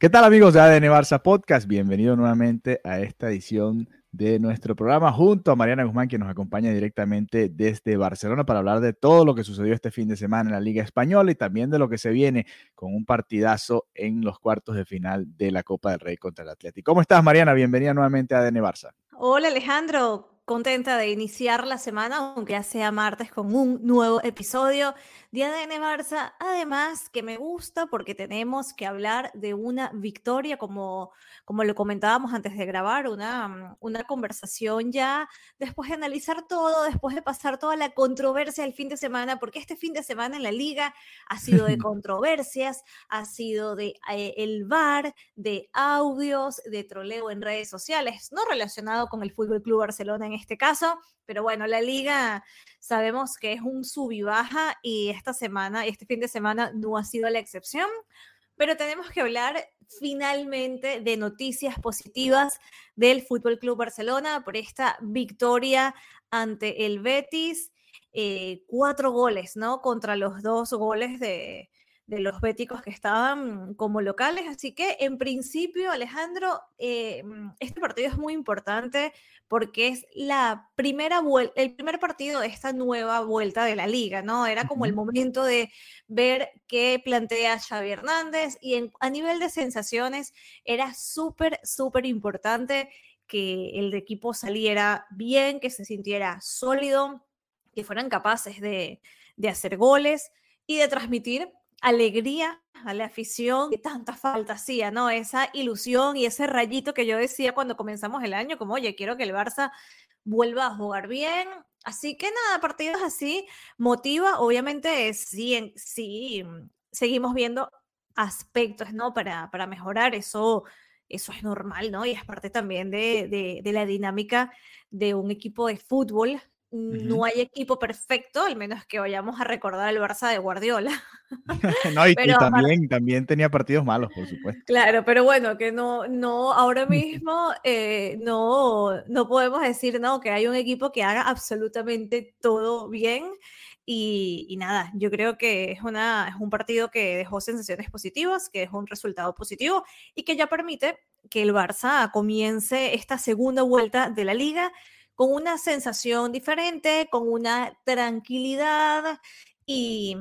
¿Qué tal amigos de ADN Barça Podcast? Bienvenido nuevamente a esta edición de nuestro programa junto a Mariana Guzmán, que nos acompaña directamente desde Barcelona para hablar de todo lo que sucedió este fin de semana en la Liga Española y también de lo que se viene con un partidazo en los cuartos de final de la Copa del Rey contra el Atlético. ¿Cómo estás, Mariana? Bienvenida nuevamente a ADN Barça. Hola Alejandro, contenta de iniciar la semana, aunque ya sea martes, con un nuevo episodio de ADN Barça. Además, que me gusta porque tenemos que hablar de una victoria, como, como lo comentábamos antes de grabar, una, una conversación ya después de analizar todo, después de pasar toda la controversia del fin de semana, porque este fin de semana en la liga ha sido de controversias, ha sido de eh, el VAR, de audios, de troleo en redes sociales, no relacionado con el Fútbol Club Barcelona en este caso, pero bueno, la liga sabemos que es un sub y baja y esta semana, este fin de semana no ha sido la excepción, pero tenemos que hablar finalmente de noticias positivas del Fútbol Club Barcelona por esta victoria ante el Betis, eh, cuatro goles, ¿no? Contra los dos goles de, de los béticos que estaban como locales. Así que en principio, Alejandro, eh, este partido es muy importante porque es la primera el primer partido de esta nueva vuelta de la liga, ¿no? Era como el momento de ver qué plantea Xavi Hernández y en, a nivel de sensaciones era súper, súper importante que el equipo saliera bien, que se sintiera sólido, que fueran capaces de, de hacer goles y de transmitir alegría a la afición que tanta falta hacía, ¿no? Esa ilusión y ese rayito que yo decía cuando comenzamos el año, como, oye, quiero que el Barça vuelva a jugar bien. Así que nada, partidos así motiva, obviamente sí, sí, seguimos viendo aspectos, ¿no? Para, para mejorar, eso, eso es normal, ¿no? Y es parte también de, de, de la dinámica de un equipo de fútbol no hay equipo perfecto, al menos que vayamos a recordar el Barça de Guardiola. no, y, pero, y también, también tenía partidos malos, por supuesto. Claro, pero bueno, que no, no, ahora mismo eh, no, no podemos decir, no, que hay un equipo que haga absolutamente todo bien. Y, y, nada, yo creo que es, una, es un partido que dejó sensaciones positivas, que es un resultado positivo y que ya permite que el Barça comience esta segunda vuelta de la liga con una sensación diferente, con una tranquilidad y,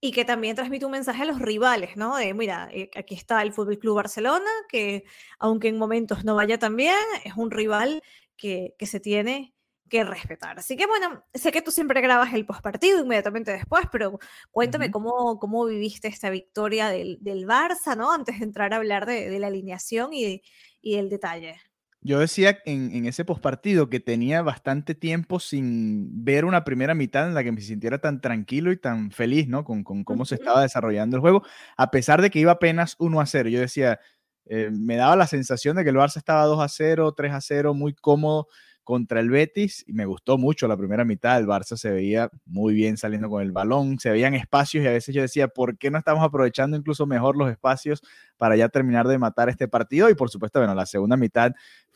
y que también transmite un mensaje a los rivales, ¿no? De, mira, eh, aquí está el Fútbol Club Barcelona, que aunque en momentos no vaya tan bien, es un rival que, que se tiene que respetar. Así que bueno, sé que tú siempre grabas el postpartido inmediatamente después, pero cuéntame uh -huh. cómo, cómo viviste esta victoria del, del, Barça, ¿no? Antes de entrar a hablar de, de la alineación y, y del detalle. Yo decía en, en ese postpartido que tenía bastante tiempo sin ver una primera mitad en la que me sintiera tan tranquilo y tan feliz, ¿no? Con, con cómo se estaba desarrollando el juego, a pesar de que iba apenas 1 a 0. Yo decía, eh, me daba la sensación de que el Barça estaba 2 a 0, 3 a 0, muy cómodo contra el Betis y me gustó mucho la primera mitad. El Barça se veía muy bien saliendo con el balón, se veían espacios y a veces yo decía, ¿por qué no estamos aprovechando incluso mejor los espacios para ya terminar de matar este partido? Y por supuesto, bueno, la segunda mitad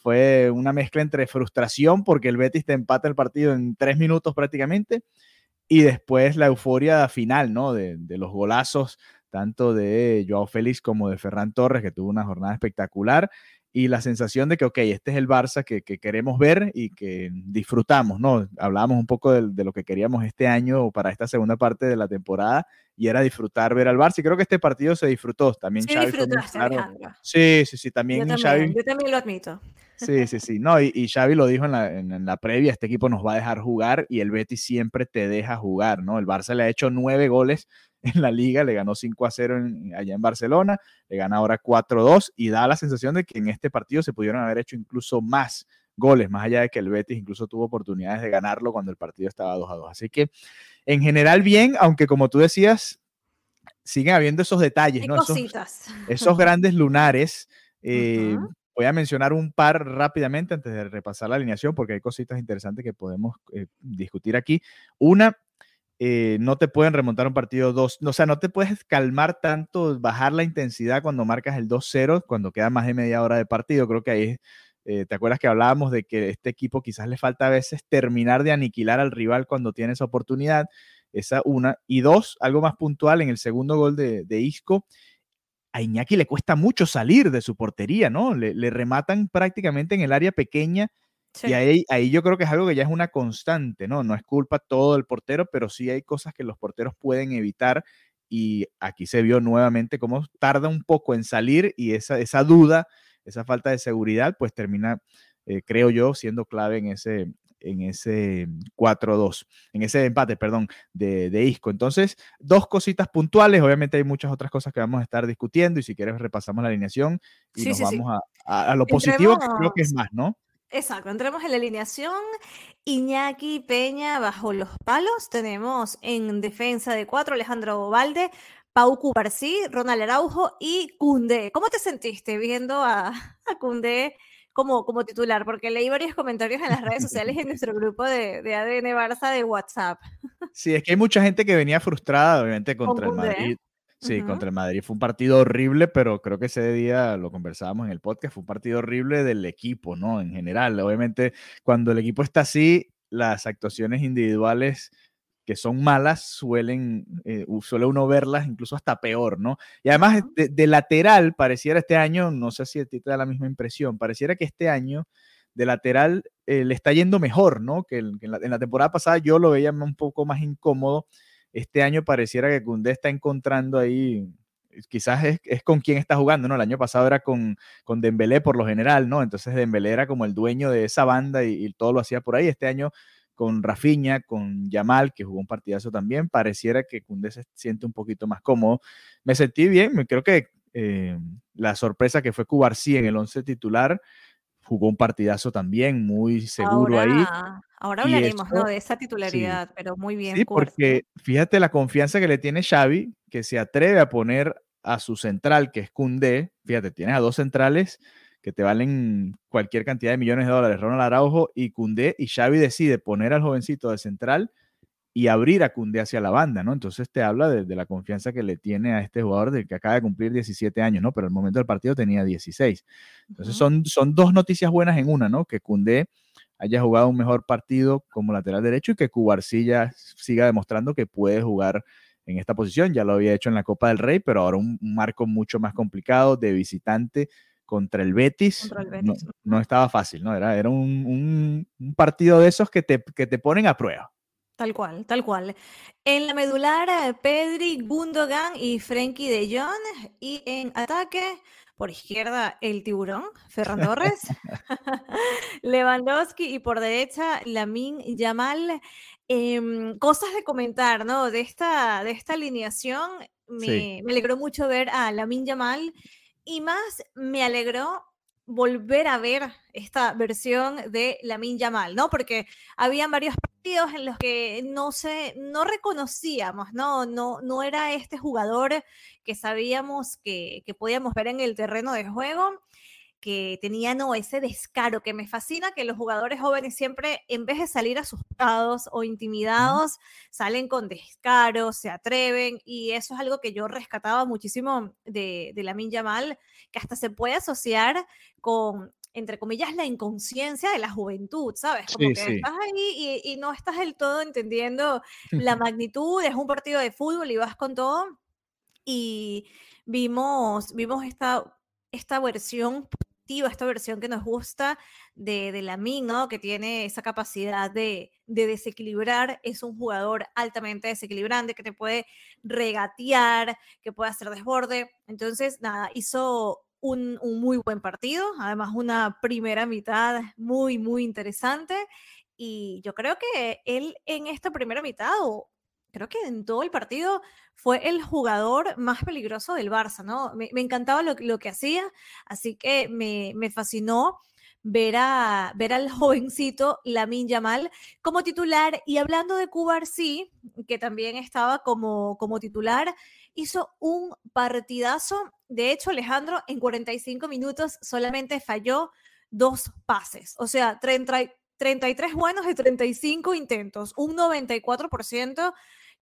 fue una mezcla entre frustración porque el Betis te empata el partido en tres minutos prácticamente y después la euforia final, ¿no? De, de los golazos tanto de Joao Félix como de Ferran Torres, que tuvo una jornada espectacular y la sensación de que, ok, este es el Barça que, que queremos ver y que disfrutamos, ¿no? Hablábamos un poco de, de, lo que queríamos este año para esta segunda parte de la temporada y era disfrutar ver al Barça. Y creo que este partido se disfrutó. También sí, Xavi disfrutaste, claro. Sí, sí, sí, también yo también, Xavi. Yo también lo admito. Sí, sí, sí. No, y, y Xavi lo dijo en la, en, la, previa, este equipo nos va a dejar jugar y el Betis siempre te deja jugar, ¿no? El Barça le ha hecho nueve goles en la liga, le ganó 5 a 0 allá en Barcelona, le gana ahora 4 a 2 y da la sensación de que en este partido se pudieron haber hecho incluso más goles, más allá de que el Betis incluso tuvo oportunidades de ganarlo cuando el partido estaba 2 a 2. Así que en general bien, aunque como tú decías, siguen habiendo esos detalles, ¿no? Esos, esos, grandes lunares. Eh, voy a mencionar un par rápidamente antes de repasar la alineación, porque hay cositas interesantes que podemos eh, discutir aquí. Una, eh, no te pueden remontar un partido 2, o sea, no te puedes calmar tanto, bajar la intensidad cuando marcas el 2-0, cuando queda más de media hora de partido. Creo que ahí, eh, ¿te acuerdas que hablábamos de que este equipo quizás le falta a veces terminar de aniquilar al rival cuando tiene esa oportunidad? Esa una. Y dos, algo más puntual en el segundo gol de, de Isco. A Iñaki le cuesta mucho salir de su portería, ¿no? Le, le rematan prácticamente en el área pequeña y ahí, ahí yo creo que es algo que ya es una constante, ¿no? No es culpa todo del portero, pero sí hay cosas que los porteros pueden evitar y aquí se vio nuevamente cómo tarda un poco en salir y esa, esa duda, esa falta de seguridad, pues termina, eh, creo yo, siendo clave en ese, en ese 4-2, en ese empate, perdón, de, de, Isco. Entonces, dos cositas puntuales, obviamente hay muchas otras cosas que vamos a estar discutiendo y si quieres repasamos la alineación y nos vamos A, a, lo positivo, que creo que es más, ¿no? Exacto, entremos en la alineación. Iñaki Peña bajo los palos. Tenemos en defensa de cuatro Alejandro Valde, Pau Cubarsí, Ronald Araujo y Cundé. ¿Cómo te sentiste viendo a, a Cundé como, como titular? Porque leí varios comentarios en las redes sociales en nuestro grupo de, de ADN Barça de WhatsApp. Sí, es que hay mucha gente que venía frustrada, obviamente, contra el Madrid Sí, contra el Madrid fue un partido horrible, pero creo que ese día lo conversábamos en el podcast, fue un partido horrible del equipo, ¿no? En general, obviamente, cuando el equipo está así, las actuaciones individuales que son malas suelen, eh, suele uno verlas incluso hasta peor, ¿no? Y además de, lateral, pareciera este año, no sé si a ti te da la misma impresión, pareciera que este año de lateral eh, le está yendo mejor, ¿no? Que, en, la, en, la, temporada pasada yo lo veía un poco más incómodo este año pareciera que Cundé está encontrando ahí, quizás es, con quien está jugando, ¿no? El año pasado era con, con Dembélé por lo general, ¿no? Entonces Dembélé era como el dueño de esa banda y, todo lo hacía por ahí. Este año con Rafinha, con Yamal, que jugó un partidazo también, pareciera que Cundé se siente un poquito más cómodo. Me sentí bien, creo que eh, la sorpresa que fue Cubarsí en el 11 titular, jugó un partidazo también, muy seguro ahí. Ahora hablaremos ¿no? de esa titularidad, pero muy bien. Sí, porque fíjate la confianza que le tiene Xavi, que se atreve a poner a su central, que es Cundé. Fíjate, tienes a dos centrales que te valen cualquier cantidad de millones de dólares, Ronald Araujo y Cundé, y Xavi decide poner al jovencito de central y abrir a Cundé hacia la banda, ¿no? Entonces te habla de, la confianza que le tiene a este jugador del que acaba de cumplir 17 años, ¿no? Pero al momento del partido tenía 16. Entonces son, son dos noticias buenas en una, ¿no? Que Cundé haya jugado un mejor partido como lateral derecho y que Cubarsilla siga demostrando que puede jugar en esta posición. Ya lo había hecho en la Copa del Rey, pero ahora un, marco mucho más complicado de visitante contra el Betis. No, estaba fácil, ¿no? Era, era un, un, partido de esos que te, que te ponen a prueba. Tal cual, tal cual. En la medular, eh, Pedri, Gundogan y Frenkie de Jong. Y en ataque, por izquierda, el tiburón, Ferran Torres, Lewandowski y por derecha, Lamin Yamal. Em, cosas de comentar, ¿no? De esta, de esta alineación, me, me alegró mucho ver a Lamin Yamal y más me alegró volver a ver esta versión de Lamin Yamal, ¿no? Porque habían varios partidos en los que no se, no reconocíamos, ¿no? No, no era este jugador que sabíamos que, que podíamos ver en el terreno de juego que tenía no ese descaro que me fascina que los jugadores jóvenes siempre en vez de salir asustados o intimidados salen con descaro, se atreven y eso es algo que yo rescataba muchísimo de, de Lamin Yamal que hasta se puede asociar con entre comillas, la inconsciencia de la juventud, ¿sabes? Como que estás ahí y, y, no estás del todo entendiendo la magnitud, es un partido de fútbol y vas con todo. Y vimos, vimos esta, esta versión esta versión que nos gusta de, de Lamin, ¿no? Que tiene esa capacidad de, de, desequilibrar, es un jugador altamente desequilibrante que te puede regatear, que puede hacer desborde. Entonces, nada, hizo un, un, muy buen partido, además una primera mitad muy, muy interesante. Y yo creo que él en esta primera mitad, o creo que en todo el partido, fue el jugador más peligroso del Barça, ¿no? Me, me encantaba lo, lo, que hacía, así que me, me fascinó ver, a, ver al jovencito Lamin Yamal como titular. Y hablando de sí que también estaba como, como titular, hizo un partidazo. De hecho, Alejandro en 45 minutos solamente falló dos pases. O sea, 30, 33 buenos de 35 intentos, un 94%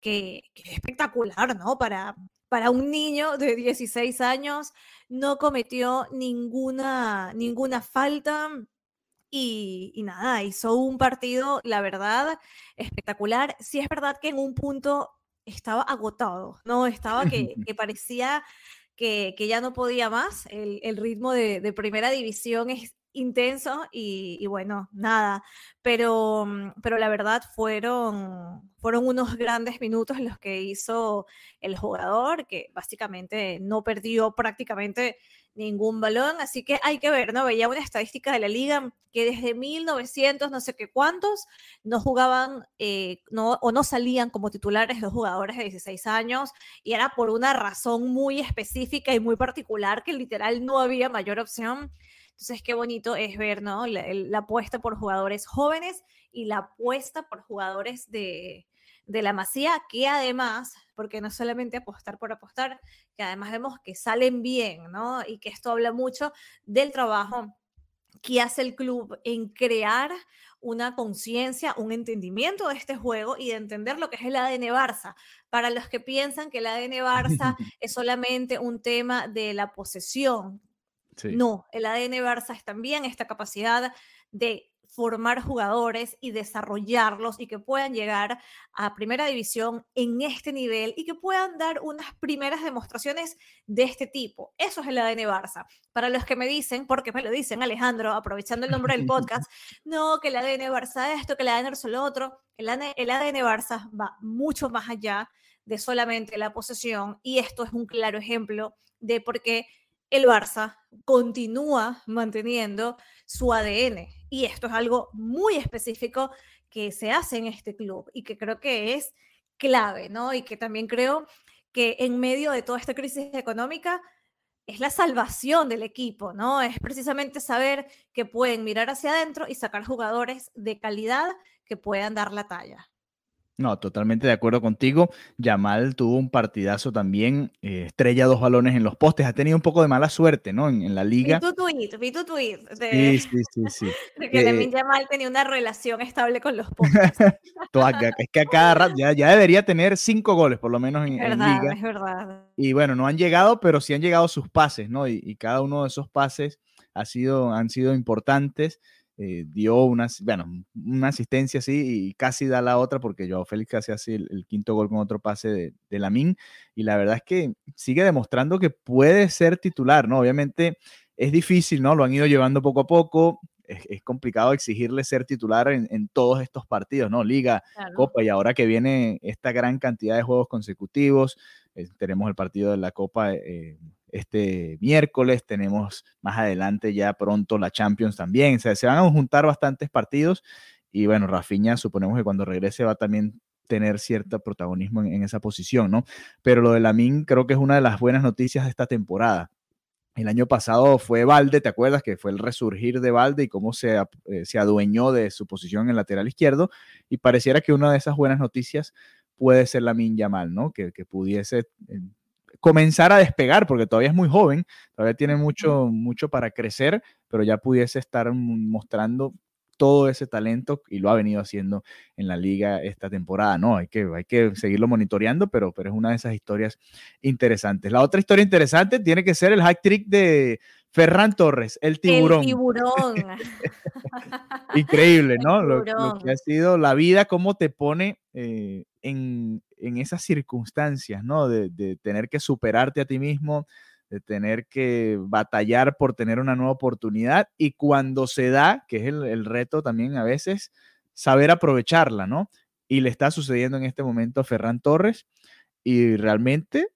que, que es espectacular, ¿no? Para, para un niño de 16 años, no cometió ninguna, ninguna falta. Y, y, nada, hizo un partido, la verdad, espectacular. Sí es verdad que en un punto estaba agotado, ¿no? Estaba que, que parecía que, que, ya no podía más. El, el ritmo de, de, primera división es intenso y, bueno, nada, pero, mm, pero la verdad fueron, fueron unos grandes minutos los que hizo el jugador, que básicamente no perdió prácticamente ningún balón, así que hay que ver, ¿no? Veía una estadística de la liga que desde 1900, no sé qué cuántos, no jugaban eh, no, o no salían como titulares los jugadores de 16 años y era por una razón muy específica y muy particular que literal no había mayor opción entonces, qué bonito es ver, ¿no? La, la apuesta por jugadores jóvenes y la apuesta por jugadores de, de la masía, que además, porque no solamente apostar por apostar, que además vemos que salen bien, ¿no? Y que esto habla mucho del trabajo que hace el club en crear una conciencia, un entendimiento de este juego y de entender lo que es el ADN Barça. Para los que piensan que el ADN Barça es solamente un tema de la posesión, no, el ADN Barça es también esta capacidad de formar jugadores y desarrollarlos y que puedan llegar a primera división en este nivel y que puedan dar unas primeras demostraciones de este tipo. Eso es el ADN Barça. Para los que me dicen, porque me lo dicen Alejandro, aprovechando el nombre del podcast, no, que el ADN Barça esto, que el ADN Barça lo otro, el ADN, el ADN Barça va mucho más allá de solamente la posesión y esto es un claro ejemplo de por qué el Barça continúa manteniendo su ADN. Y esto es algo muy específico que se hace en este club y que creo que es clave, ¿no? Y que también creo que en medio de toda esta crisis económica es la salvación del equipo, ¿no? Es precisamente saber que pueden mirar hacia adentro y sacar jugadores de calidad que puedan dar la talla. No, totalmente de acuerdo contigo. Yamal tuvo un partidazo también, eh, estrella dos balones en los postes. Ha tenido un poco de mala suerte, ¿no? En, en la liga. Vi tu tweet, vi tu tweet. De, sí, sí, sí, sí. De que eh, Yamal tenía una relación estable con los postes. es que a cada rato ya, ya, debería tener cinco goles, por lo menos en, es verdad, en liga. Es verdad. Y bueno, no han llegado, pero sí han llegado sus pases, ¿no? Y, y cada uno de esos pases ha sido, han sido importantes. Eh, dio una, bueno, una asistencia así y casi da la otra porque Joao Félix casi hace el, el, quinto gol con otro pase de, de Lamin y la verdad es que sigue demostrando que puede ser titular, ¿no? Obviamente es difícil, ¿no? Lo han ido llevando poco a poco, es, es complicado exigirle ser titular en, en, todos estos partidos, ¿no? Liga, claro. Copa y ahora que viene esta gran cantidad de juegos consecutivos, eh, tenemos el partido de la Copa. Eh, este miércoles, tenemos más adelante ya pronto la Champions también, o sea, se van a juntar bastantes partidos y bueno, Rafinha suponemos que cuando regrese va también tener cierto protagonismo en, esa posición, ¿no? Pero lo de Lamin creo que es una de las buenas noticias de esta temporada. El año pasado fue Valde, ¿te acuerdas? Que fue el resurgir de Valde y cómo se, eh, se adueñó de su posición en lateral izquierdo. Y pareciera que una de esas buenas noticias puede ser Lamin Yamal, ¿no? Que, que pudiese eh, comenzar a despegar, porque todavía es muy joven, todavía tiene mucho, mucho para crecer, pero ya pudiese estar mostrando todo ese talento y lo ha venido haciendo en la liga esta temporada, ¿no? Hay que, hay que seguirlo monitoreando, pero, pero es una de esas historias interesantes. La otra historia interesante tiene que ser el hack trick de Ferran Torres, el tiburón. El tiburón. Increíble, ¿no? Lo, lo, que ha sido la vida, cómo te pone eh, en, en, esas circunstancias, ¿no? De, tener que superarte a ti mismo, de tener que batallar por tener una nueva oportunidad y cuando se da, que es el, el reto también a veces, saber aprovecharla, ¿no? Y le está sucediendo en este momento a Ferran Torres y realmente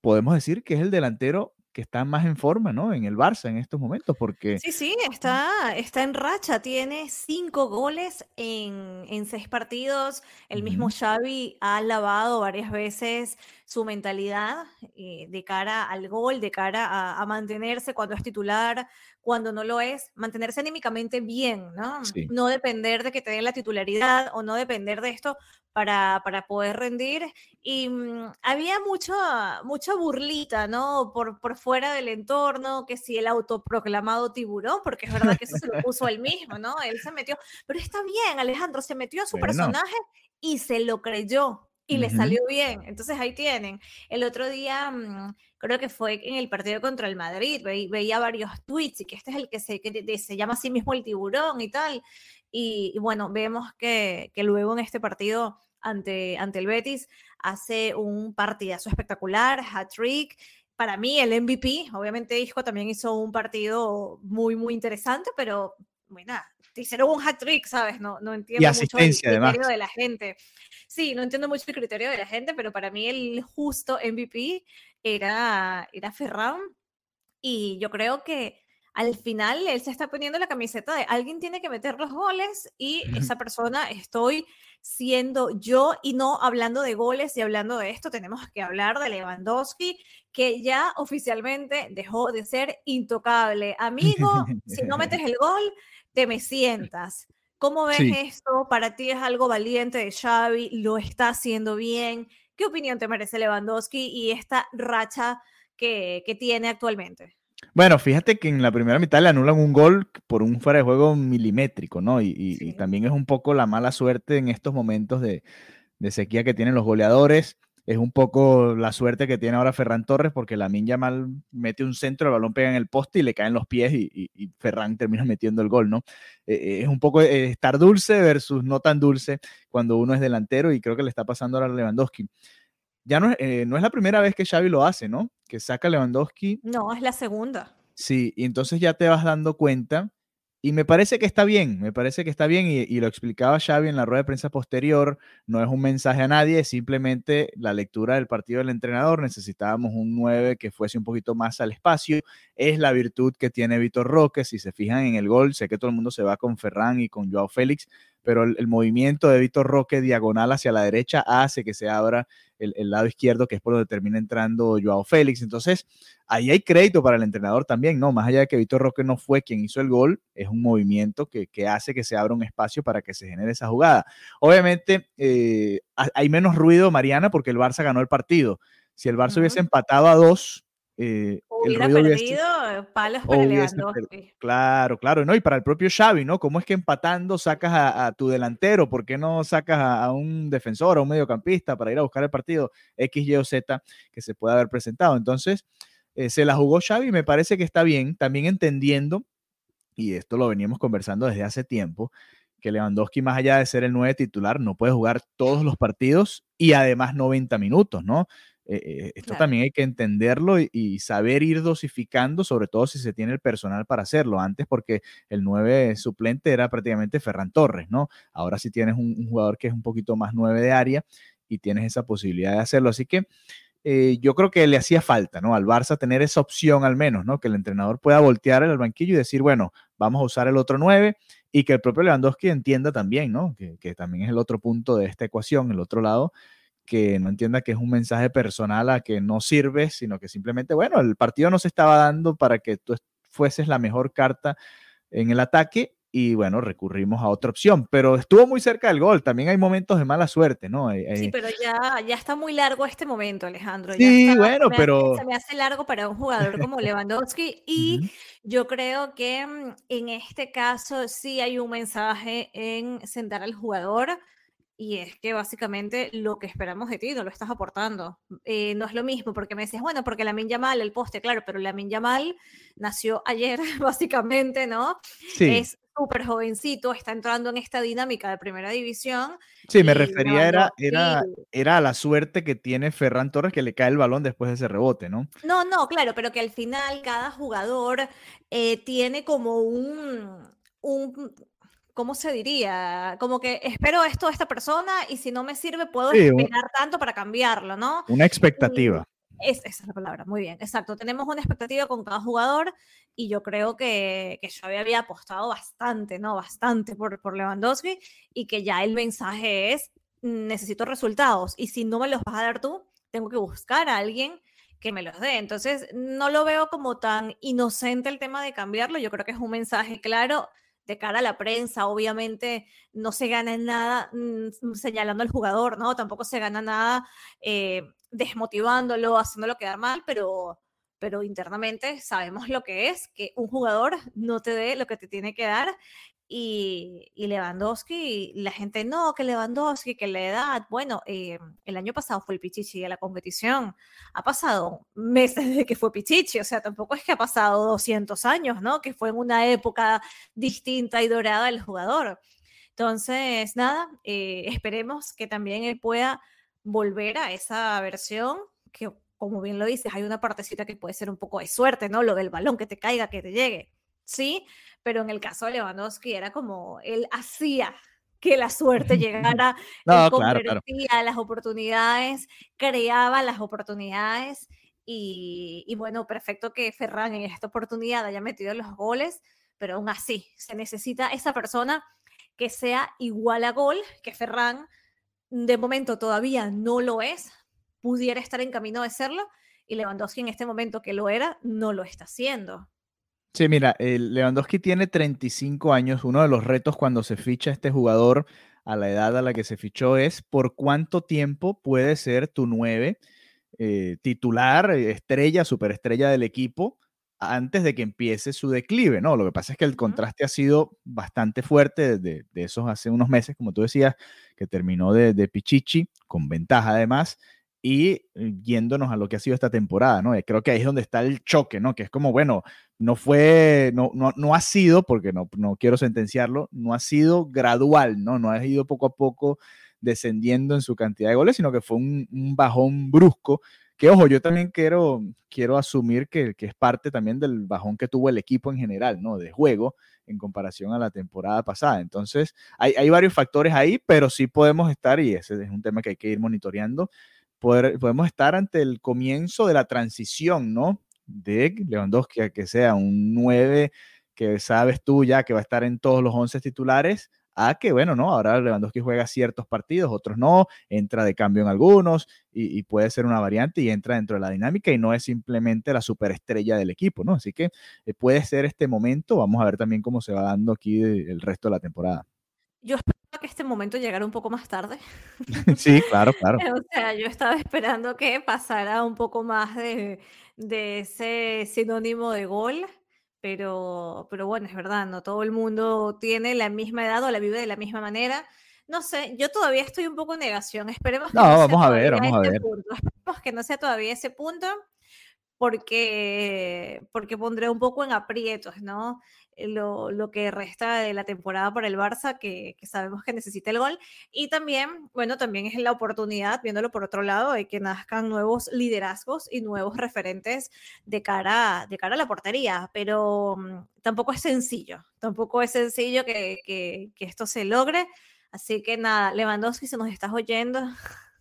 podemos decir que es el delantero que está más en forma, ¿no? En el Barça en estos momentos, porque... Sí, sí, está, está en racha, tiene cinco goles en, en seis partidos. El mismo Xavi ha alabado varias veces su mentalidad eh, de cara al gol, de cara a, mantenerse cuando es titular, cuando no lo es, mantenerse anímicamente bien, ¿no? No depender de que te den la titularidad o no depender de esto para, para poder rendir. Y mm, había mucha, mucha burlita, ¿no? Por, por fuera del entorno, que si el autoproclamado tiburón, porque es verdad que eso se lo puso él mismo, ¿no? Él se metió, pero está bien, Alejandro, se metió a su personaje y se lo creyó y le salió bien. Entonces ahí tienen. El otro día, mm, creo que fue en el partido contra el Madrid, veía varios tweets y que este es el que se, que se llama a sí mismo el tiburón y tal. Y, bueno, vemos que, que, luego en este partido ante, ante el Betis hace un partidazo espectacular, hat-trick. Para mí, el MVP, obviamente Isco también hizo un partido muy, muy interesante, pero bueno, hicieron un hat-trick, ¿sabes? No, no entiendo mucho el criterio de la gente. Sí, no entiendo mucho el criterio de la gente, pero para mí el justo MVP era, era Ferran. Y yo creo que al final él se está poniendo la camiseta de alguien tiene que meter los goles y esa persona estoy siendo yo y no hablando de goles y hablando de esto, tenemos que hablar de Lewandowski, que ya oficialmente dejó de ser intocable. Amigo, si no metes el gol, te me sientas. ¿Cómo ves esto? ¿Para ti es algo valiente de Xavi? ¿Lo está haciendo bien? ¿Qué opinión te merece Lewandowski y esta racha que, tiene actualmente? Bueno, fíjate que en la primera mitad le anulan un gol por un fuera de juego milimétrico, ¿no? Y, también es un poco la mala suerte en estos momentos de, de sequía que tienen los goleadores es un poco la suerte que tiene ahora Ferran Torres, porque la Minja mal mete un centro, el balón pega en el poste y le caen los pies y, Ferran termina metiendo el gol, ¿no? Eh, eh, es un poco eh, estar dulce versus no tan dulce cuando uno es delantero y creo que le está pasando ahora a Lewandowski. Ya no, no es la primera vez que Xavi lo hace, ¿no? Que saca a Lewandowski. No, es la segunda. Sí, y entonces ya te vas dando cuenta y me parece que está bien, me parece que está bien y, lo explicaba Xavi en la rueda de prensa posterior, no es un mensaje a nadie, es simplemente la lectura del partido del entrenador, necesitábamos un 9 que fuese un poquito más al espacio, es la virtud que tiene Vitor Roque, si se fijan en el gol, sé que todo el mundo se va con Ferran y con Joao Félix, pero el, movimiento de Vitor Roque diagonal hacia la derecha hace que se abra el, lado izquierdo, que es por donde termina entrando Joao Félix. Entonces, ahí hay crédito para el entrenador también, ¿no? Más allá de que Vitor Roque no fue quien hizo el gol, es un movimiento que, hace que se abra un espacio para que se genere esa jugada. Obviamente, eh, hay menos ruido, Mariana, porque el Barça ganó el partido. Si el Barça hubiese empatado a dos, eh, hubiera perdido palos para Lewandowski. Claro, claro, ¿no? Y para el propio Xavi, ¿no? ¿Cómo es que empatando sacas a, tu delantero? ¿Por qué no sacas a, un defensor, a un mediocampista para ir a buscar el partido X, Y o Z que se pueda haber presentado? Entonces, eh, se la jugó Xavi, me parece que está bien, también entendiendo, y esto lo veníamos conversando desde hace tiempo, que Lewandowski, más allá de ser el nueve titular, no puede jugar todos los partidos y además 90 minutos, ¿no? Eh, esto también hay que entenderlo y, saber ir dosificando, sobre todo si se tiene el personal para hacerlo. Antes, porque el 9 suplente era prácticamente Ferran Torres, ¿no? Ahora sí tienes un, jugador que es un poquito más 9 de área y tienes esa posibilidad de hacerlo. Así que eh, yo creo que le hacía falta, ¿no? Al Barça tener esa opción al menos, ¿no? Que el entrenador pueda voltear el banquillo y decir, bueno, vamos a usar el otro 9 y que el propio Lewandowski entienda también, ¿no? Que, que también es el otro punto de esta ecuación, el otro lado que no entienda que es un mensaje personal a que no sirve, sino que simplemente, bueno, el partido no se estaba dando para que tú fueses la mejor carta en el ataque y bueno, recurrimos a otra opción, pero estuvo muy cerca del gol, también hay momentos de mala suerte, ¿no? Sí, pero ya, ya está muy largo este momento, Alejandro. sí, bueno, pero... se me hace largo para un jugador como Lewandowski y yo creo que mm, en este caso sí hay un mensaje en sentar al jugador y es que básicamente lo que esperamos de ti no lo estás aportando. Eh, no es lo mismo, porque me dices, bueno, porque la Min mal el poste, claro, pero la Min mal nació ayer, básicamente, ¿no? Sí. Es súper jovencito, está entrando en esta dinámica de primera división. Sí, me refería, era, era, era a la suerte que tiene Ferran Torres que le cae el balón después de ese rebote, ¿no? No, no, claro, pero que al final cada jugador eh, tiene como un, un ¿cómo se diría? Como que espero esto de esta persona y si no me sirve puedo esperar tanto para cambiarlo, ¿no? Una expectativa. Es, esa es la palabra, muy bien, exacto. Tenemos una expectativa con cada jugador y yo creo que, que Xavi había apostado bastante, ¿no? Bastante por, por Lewandowski y que ya el mensaje es, necesito resultados y si no me los vas a dar tú, tengo que buscar a alguien que me los dé. Entonces, no lo veo como tan inocente el tema de cambiarlo. Yo creo que es un mensaje claro de cara a la prensa. Obviamente, no se gana nada mm, señalando al jugador, ¿no? Tampoco se gana nada eh, desmotivándolo, haciéndolo quedar mal, pero, pero internamente sabemos lo que es que un jugador no te dé lo que te tiene que dar y, Lewandowski, la gente no, que Lewandowski, que la edad, bueno, eh, el año pasado fue el Pichichi de la competición, ha pasado meses desde que fue Pichichi, o sea, tampoco es que ha pasado 200 años, ¿no? Que fue en una época distinta y dorada del jugador. Entonces, nada, eh, esperemos que también él pueda volver a esa versión que, como bien lo dices, hay una partecita que puede ser un poco de suerte, ¿no? Lo del balón, que te caiga, que te llegue, ¿sí? Pero en el caso de Lewandowski era como él hacía que la suerte llegara, él convertía las oportunidades, creaba las oportunidades y, bueno, perfecto que Ferran en esta oportunidad haya metido los goles, pero aún así se necesita esa persona que sea igual a gol, que Ferran de momento todavía no lo es, pudiera estar en camino de serlo, y Lewandowski en este momento que lo era, no lo está haciendo. Sí, mira, el Lewandowski tiene 35 años. Uno de los retos cuando se ficha este jugador a la edad a la que se fichó es por cuánto tiempo puede ser tu 9 eh, titular, estrella, superestrella del equipo antes de que empiece su declive, ¿no? Lo que pasa es que el contraste ha sido bastante fuerte de, de esos hace unos meses, como tú decías, que terminó de, de Pichichi, con ventaja además, y eh, yéndonos a lo que ha sido esta temporada, ¿no? Creo que ahí es donde está el choque, ¿no? Que es como, bueno, no fue, no, no, no ha sido, porque no, no quiero sentenciarlo, no ha sido gradual, ¿no? No ha ido poco a poco descendiendo en su cantidad de goles, sino que fue un, bajón brusco, que ojo, yo también quiero, quiero asumir que, que, es parte también del bajón que tuvo el equipo en general, ¿no? De juego en comparación a la temporada pasada. Entonces, hay, hay varios factores ahí, pero sí podemos estar, y ese es un tema que hay que ir monitoreando, podemos estar ante el comienzo de la transición, ¿no? De Lewandowski a que sea un 9 que sabes tú ya que va a estar en todos los 11 titulares, a que, bueno, no, ahora Lewandowski juega ciertos partidos, otros no, entra de cambio en algunos y, puede ser una variante y entra dentro de la dinámica y no es simplemente la superestrella del equipo, ¿no? Así que eh, puede ser este momento, vamos a ver también cómo se va dando aquí el resto de la temporada. Yo esperaba que este momento llegara un poco más tarde. Sí, claro, claro. O sea, yo estaba esperando que pasara un poco más de, de ese sinónimo de gol, pero, pero bueno, es verdad, no todo el mundo tiene la misma edad o la vive de la misma manera. No sé, yo todavía estoy un poco en negación. Esperemos que no, vamos a ver, vamos a ver. Punto. Esperemos que no sea todavía ese punto porque, porque pondré un poco en aprietos, ¿no? Lo, lo, que resta de la temporada para el Barça, que, que, sabemos que necesita el gol. Y también, bueno, también es la oportunidad, viéndolo por otro lado, de que nazcan nuevos liderazgos y nuevos referentes de cara, de cara a la portería. Pero mm, tampoco es sencillo, tampoco es sencillo que, que, que esto se logre. Así que nada, Lewandowski, si nos estás oyendo.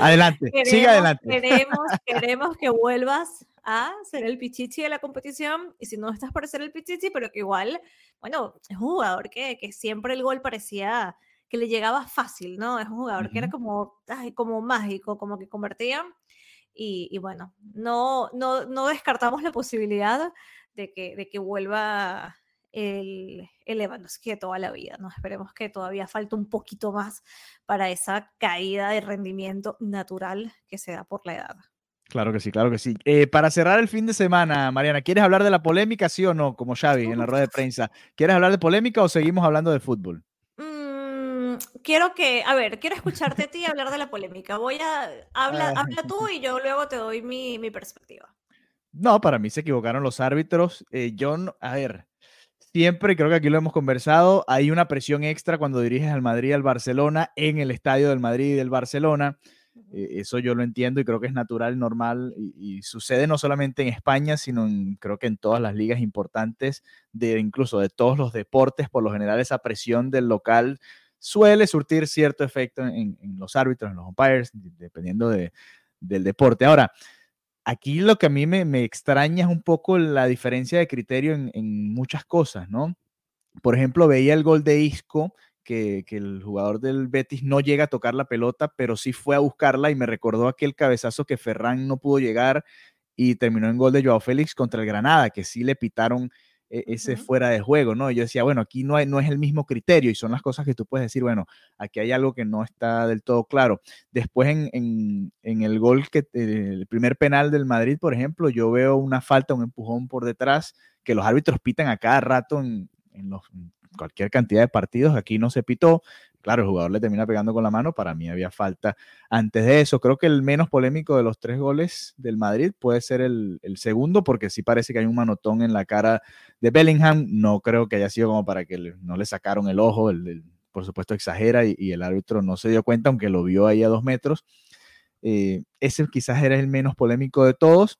Adelante, sigue adelante. Queremos, queremos que vuelvas a ser el pichichi de la competición y si no estás para ser el pichichi, pero que igual, bueno, es un jugador que, que siempre el gol parecía que le llegaba fácil, ¿no? Es un jugador que era como, ay, como mágico, como que convertía. Y, y, bueno, no, no, no descartamos la posibilidad de que, de que vuelva el, el Lewandowski de toda la vida. ¿no? Esperemos que todavía falta un poquito más para esa caída de rendimiento natural que se da por la edad. Claro que sí, claro que sí. Eh, para cerrar el fin de semana, Mariana, ¿quieres hablar de la polémica, sí o no? Como Xavi en la rueda de prensa. ¿Quieres hablar de polémica o seguimos hablando de fútbol? Mm, quiero que, a ver, quiero escucharte a ti hablar de la polémica. Voy a, habla, ah. habla tú y yo luego te doy mi, mi perspectiva. No, para mí se equivocaron los árbitros. Eh, yo, a ver, siempre, creo que aquí lo hemos conversado, hay una presión extra cuando diriges al Madrid y al Barcelona en el estadio del Madrid y del Barcelona. Eh, eso yo lo entiendo y creo que es natural, normal y, sucede no solamente en España, sino creo que en todas las ligas importantes, de incluso de todos los deportes, por lo general esa presión del local suele surtir cierto efecto en, los árbitros, en los umpires, dependiendo de, del deporte. Ahora, aquí lo que a mí me, me, extraña es un poco la diferencia de criterio en, en, muchas cosas, ¿no? Por ejemplo, veía el gol de Isco, que, que, el jugador del Betis no llega a tocar la pelota, pero sí fue a buscarla y me recordó aquel cabezazo que Ferran no pudo llegar y terminó en gol de Joao Félix contra el Granada, que sí le pitaron e, ese fuera de juego, ¿no? yo decía, bueno, aquí no, hay, no es el mismo criterio y son las cosas que tú puedes decir, bueno, aquí hay algo que no está del todo claro. Después en, en, en el gol, que el primer penal del Madrid, por ejemplo, yo veo una falta, un empujón por detrás, que los árbitros pitan a cada rato en, en los, cualquier cantidad de partidos, aquí no se pitó, claro, el jugador le termina pegando con la mano, para mí había falta antes de eso. Creo que el menos polémico de los tres goles del Madrid puede ser el, segundo, porque sí parece que hay un manotón en la cara de Bellingham. No creo que haya sido como para que no le sacaron el ojo, por supuesto exagera y, el árbitro no se dio cuenta, aunque lo vio ahí a dos metros. Eh, ese quizás era el menos polémico de todos.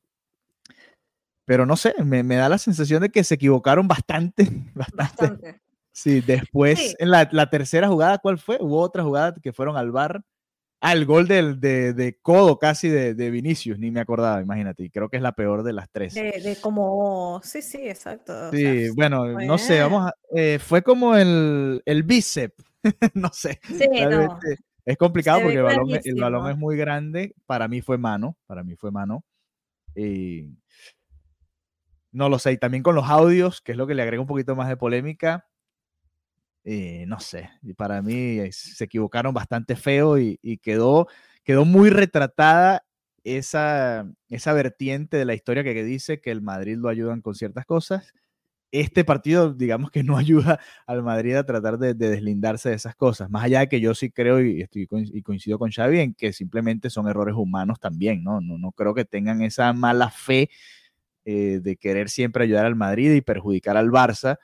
Pero no sé, me, da la sensación de que se equivocaron bastante. bastante. Sí, después sí. en la, la, tercera jugada, ¿cuál fue? Hubo otra jugada que fueron al bar. Ah, el gol del, de, de codo casi de, de, Vinicius, ni me acordaba, imagínate. Y creo que es la peor de las tres. De, de como, sí, sí, exacto. Sí, o sea, bueno, no sé, vamos a, eh, fue como el, el bíceps, no sé. Sí, no. Es complicado porque el balón, el balón, es muy grande. Para mí fue mano, para mí fue mano. Y no lo sé. Y también con los audios, que es lo que le agrega un poquito más de polémica no sé, para mí se equivocaron bastante feo y, y, quedó, quedó muy retratada esa, esa vertiente de la historia que, que, dice que el Madrid lo ayudan con ciertas cosas. Este partido, digamos que no ayuda al Madrid a tratar de, de deslindarse de esas cosas, más allá de que yo sí creo y, estoy, y coincido con Xavi en que simplemente son errores humanos también, ¿no? No, no creo que tengan esa mala fe eh, de querer siempre ayudar al Madrid y perjudicar al Barça,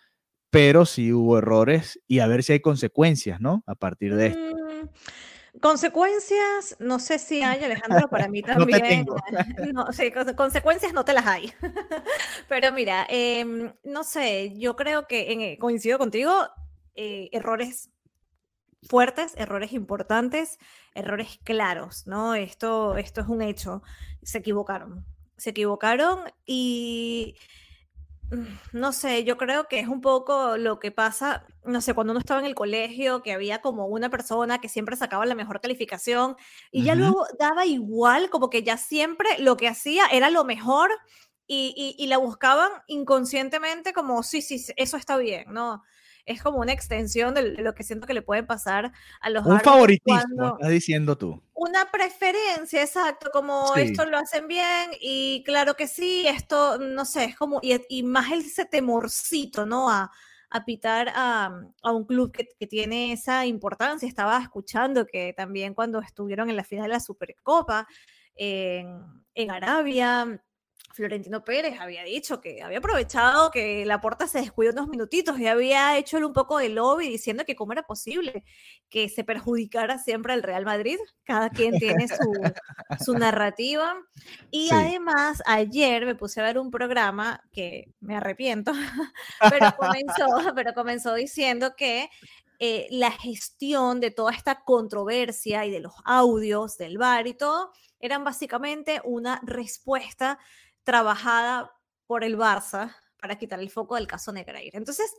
pero sí hubo errores y a ver si hay consecuencias, ¿no? A partir de esto. Mm, consecuencias, no sé si hay, Alejandro, para mí también. no, no sí, consecuencias no te las hay. pero mira, eh, no sé, yo creo que en, coincido contigo, eh, errores fuertes, errores importantes, errores claros, ¿no? Esto, esto es un hecho. Se equivocaron. Se equivocaron y no sé, yo creo que es un poco lo que pasa, no sé, cuando uno estaba en el colegio, que había como una persona que siempre sacaba la mejor calificación y uh -huh. ya luego daba igual, como que ya siempre lo que hacía era lo mejor y, y, y la buscaban inconscientemente como, sí, sí, eso está bien, ¿no? Es como una extensión de lo que siento que le puede pasar a los Un favoritismo, estás diciendo tú. Una preferencia, exacto, como sí. esto lo hacen bien y claro que sí, esto, no sé, es como, y, y más ese temorcito, ¿no? A, a pitar a, a un club que, que, tiene esa importancia. Estaba escuchando que también cuando estuvieron en la final de la Supercopa en, en Arabia, Florentino Pérez había dicho que había aprovechado que la puerta se descuidó unos minutitos y había hecho un poco de lobby diciendo que cómo era posible que se perjudicara siempre al Real Madrid. Cada quien tiene su, su narrativa. Y sí. además, ayer me puse a ver un programa que me arrepiento, pero comenzó, pero comenzó diciendo que eh, la gestión de toda esta controversia y de los audios del bar y todo eran básicamente una respuesta trabajada por el Barça para quitar el foco del caso Negreira. Entonces,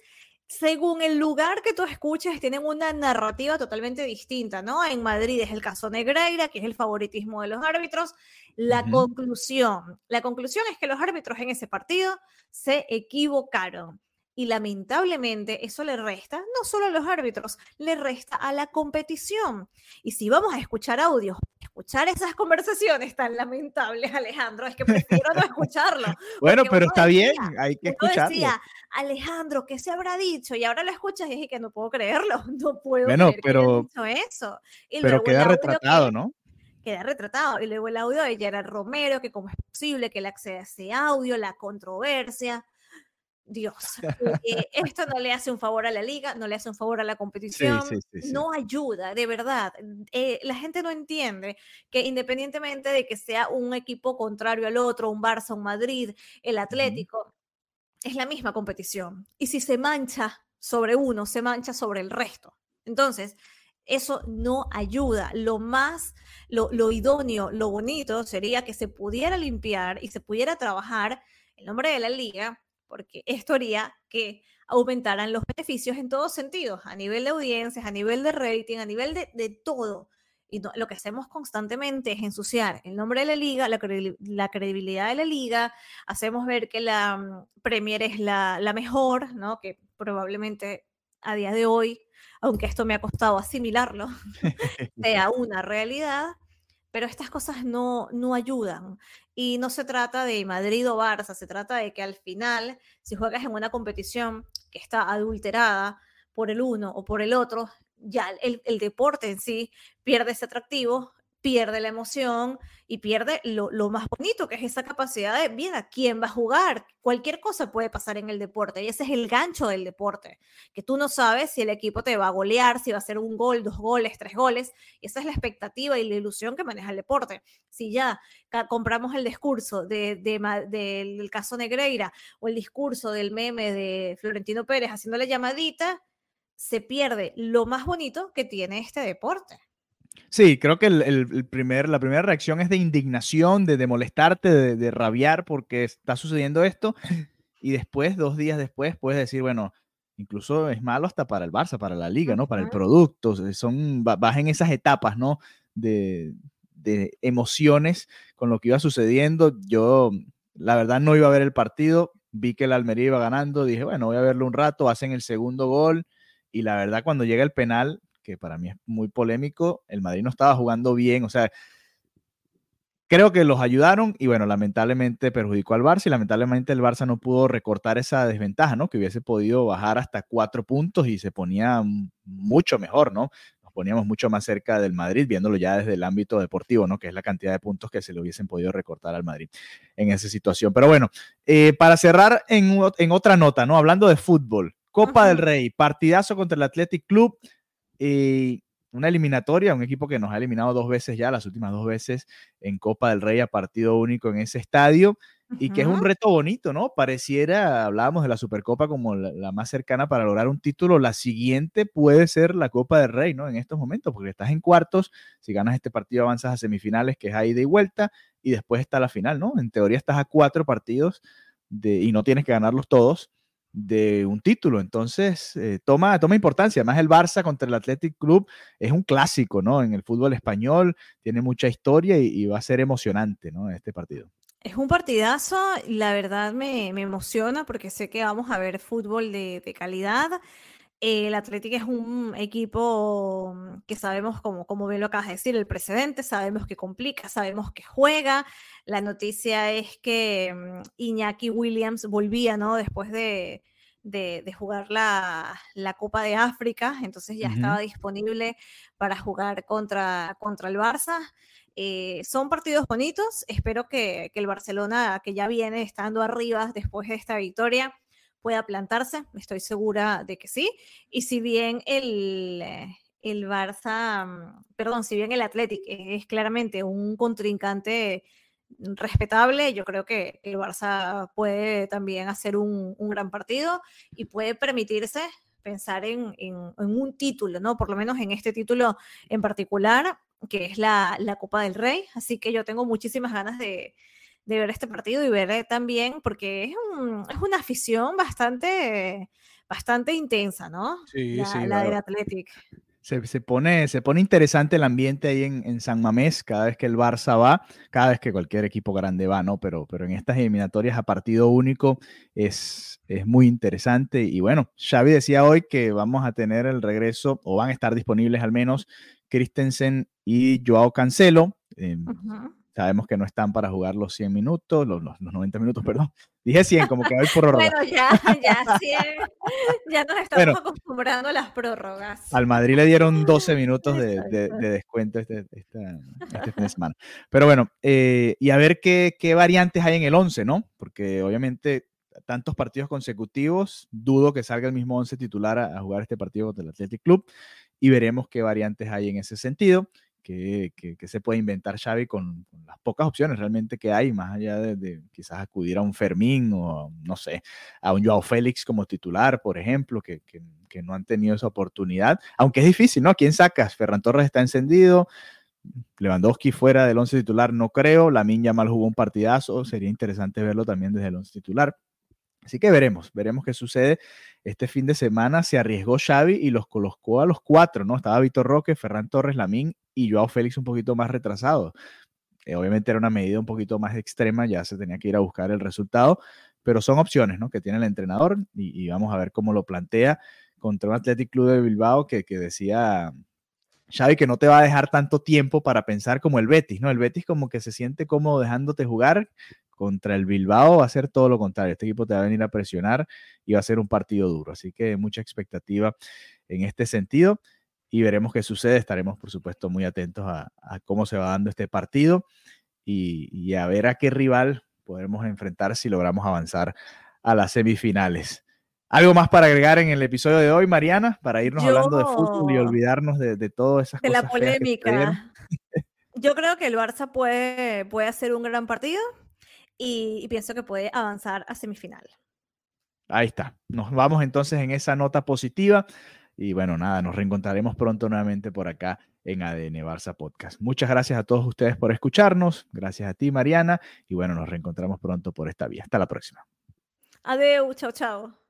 según el lugar que tú escuches, tienen una narrativa totalmente distinta, ¿no? En Madrid es el caso Negreira, que es el favoritismo de los árbitros. La uh -huh. conclusión, la conclusión es que los árbitros en ese partido se equivocaron. Y lamentablemente eso le resta no solo a los árbitros, le resta a la competición. Y si vamos a escuchar audios, escuchar esas conversaciones tan lamentables, Alejandro, es que prefiero no escucharlo. bueno, pero está decía, bien, hay que escucharlo. Decía, Alejandro, ¿qué se habrá dicho? Y ahora lo escuchas y dije que no puedo creerlo, no puedo bueno, creer pero, que dicho eso. Y pero queda retratado, que, ¿no? Queda retratado. Y luego el audio de Gerard Romero, que cómo es posible que él acceda a ese audio, la controversia. Dios, eh, esto no le hace un favor a la liga, no le hace un favor a la competición, sí, sí, sí, no ayuda, de verdad. Eh, la gente no entiende que independientemente de que sea un equipo contrario al otro, un Barça, un Madrid, el Atlético, uh -huh. es la misma competición. Y si se mancha sobre uno, se mancha sobre el resto. Entonces, Eso no ayuda. Lo más, lo, lo idóneo, lo bonito sería que se pudiera limpiar y se pudiera trabajar el nombre de la liga, porque esto haría que aumentaran los beneficios en todos sentidos, a nivel de audiencias, a nivel de rating, a nivel de, de todo. Y lo que hacemos constantemente es ensuciar el nombre de la liga, la, la credibilidad de la liga, hacemos ver que la mm, Premier es la, la, mejor, ¿no? que probablemente a día de hoy, aunque esto me ha costado asimilarlo, sea una realidad, pero estas cosas no, no ayudan. Y no se trata de Madrid o Barça, se trata de que al final, si juegas en una competición que está adulterada por el uno o por el otro, ya el, el deporte en sí pierde ese atractivo, pierde la emoción y pierde lo, lo, más bonito, que es esa capacidad de, bien, ¿a quién va a jugar? Cualquier cosa puede pasar en el deporte y ese es el gancho del deporte, que tú no sabes si el equipo te va a golear, si va a ser un gol, dos goles, tres goles, y esa es la expectativa y la ilusión que maneja el deporte. Si ya compramos el discurso de, de, de, del caso Negreira o el discurso del meme de Florentino Pérez haciéndole llamadita, se pierde lo más bonito que tiene este deporte. Sí, creo que el, el, primer, la primera reacción es de indignación, de, de molestarte, de, de, rabiar porque está sucediendo esto. Y después, dos días después, puedes decir, bueno, incluso es malo hasta para el Barça, para la liga, ¿no? Para el producto. Son, vas en esas etapas, ¿no? De, de emociones con lo que iba sucediendo. Yo, la verdad, no iba a ver el partido. Vi que el Almería iba ganando. Dije, bueno, voy a verlo un rato. Hacen el segundo gol. Y la verdad, cuando llega el penal, que para mí es muy polémico, el Madrid no estaba jugando bien, o sea, creo que los ayudaron y bueno, lamentablemente perjudicó al Barça y lamentablemente el Barça no pudo recortar esa desventaja, ¿no? Que hubiese podido bajar hasta cuatro puntos y se ponía mucho mejor, ¿no? Nos poníamos mucho más cerca del Madrid, viéndolo ya desde el ámbito deportivo, ¿no? Que es la cantidad de puntos que se le hubiesen podido recortar al Madrid en esa situación. Pero bueno, eh, para cerrar en, en, otra nota, ¿no? Hablando de fútbol, Copa del Rey, partidazo contra el Athletic Club. Y una eliminatoria, un equipo que nos ha eliminado dos veces ya, las últimas dos veces en Copa del Rey a partido único en ese estadio, uh -huh. y que es un reto bonito, ¿no? Pareciera, hablábamos de la Supercopa como la, la, más cercana para lograr un título, la siguiente puede ser la Copa del Rey, ¿no? En estos momentos, porque estás en cuartos, si ganas este partido avanzas a semifinales, que es ahí de vuelta, y después está la final, ¿no? En teoría estás a cuatro partidos de, y no tienes que ganarlos todos de un título. Entonces, eh, toma, toma importancia. Además, el Barça contra el Athletic Club es un clásico, ¿no? En el fútbol español, tiene mucha historia y, y va a ser emocionante, ¿no? Este partido. Es un partidazo, la verdad me, me, emociona porque sé que vamos a ver fútbol de, de calidad. El Atlético es un equipo que sabemos, como, como bien lo acabas de decir, el precedente, sabemos que complica, sabemos que juega. La noticia es que mm, Iñaki Williams volvía, ¿no? Después de, de, de jugar la, la, Copa de África, entonces ya uh -huh. estaba disponible para jugar contra, contra el Barça. Eh, son partidos bonitos, espero que, que el Barcelona, que ya viene estando arriba después de esta victoria, pueda plantarse, estoy segura de que sí. Y si bien el, el Barça, mm, perdón, si bien el Athletic es claramente un contrincante respetable, yo creo que el Barça puede también hacer un, un gran partido y puede permitirse pensar en, en, en, un título, ¿no? Por lo menos en este título en particular, que es la, la Copa del Rey. Así que yo tengo muchísimas ganas de, de ver este partido y ver también, porque es, un, es una afición bastante, bastante intensa, ¿no? Sí, la, sí. La claro. del Athletic. Se, se, pone, se pone interesante el ambiente ahí en, en, San Mamés cada vez que el Barça va, cada vez que cualquier equipo grande va, ¿no? Pero, pero en estas eliminatorias a partido único es, es muy interesante. Y bueno, Xavi decía hoy que vamos a tener el regreso, o van a estar disponibles al menos, Christensen y Joao Cancelo. Eh, uh -huh Sabemos que no están para jugar los 100 minutos, los, los, los 90 minutos, perdón. Dije 100, como que hay prórroga. bueno, ya, ya 100. ya nos estamos bueno, acostumbrando a las prórrogas. Al Madrid le dieron 12 minutos de, de, de descuento este, este, este, fin de semana. Pero bueno, eh, y a ver qué, qué variantes hay en el 11, ¿no? Porque obviamente tantos partidos consecutivos, dudo que salga el mismo 11 titular a, a jugar este partido contra el Athletic Club y veremos qué variantes hay en ese sentido qué, se puede inventar Xavi con, las pocas opciones realmente que hay, más allá de, quizás acudir a un Fermín o, no sé, a un Joao Félix como titular, por ejemplo, que, no han tenido esa oportunidad, aunque es difícil, ¿no? ¿Quién sacas? Ferran Torres está encendido, Lewandowski fuera del once titular no creo, Lamin mal jugó un partidazo, sería interesante verlo también desde el once titular. Así que veremos, veremos qué sucede. Este fin de semana se arriesgó Xavi y los colocó a los cuatro, ¿no? Estaba Víctor Roque, Ferran Torres, Lamín y Joao Félix un poquito más retrasado. Eh, obviamente era una medida un poquito más extrema, ya se tenía que ir a buscar el resultado, pero son opciones, ¿no? Que tiene el entrenador y, vamos a ver cómo lo plantea contra un Athletic Club de Bilbao que, que decía Xavi que no te va a dejar tanto tiempo para pensar como el Betis, ¿no? El Betis como que se siente cómodo dejándote jugar contra el Bilbao va a ser todo lo contrario. Este equipo te va a venir a presionar y va a ser un partido duro. Así que mucha expectativa en este sentido y veremos qué sucede. Estaremos, por supuesto, muy atentos a, cómo se va dando este partido y, a ver a qué rival podemos enfrentar si logramos avanzar a las semifinales. ¿Algo más para agregar en el episodio de hoy, Mariana? Para irnos hablando de fútbol y olvidarnos de, de todas esas de cosas. De la polémica. Yo creo que el Barça puede, puede hacer un gran partido y, pienso que puede avanzar a semifinal. Ahí está. Nos vamos entonces en esa nota positiva. Y bueno, nada, nos reencontraremos pronto nuevamente por acá en ADN Barça Podcast. Muchas gracias a todos ustedes por escucharnos. Gracias a ti, Mariana. Y bueno, nos reencontramos pronto por esta vía. Hasta la próxima. Adiós, chao, chao.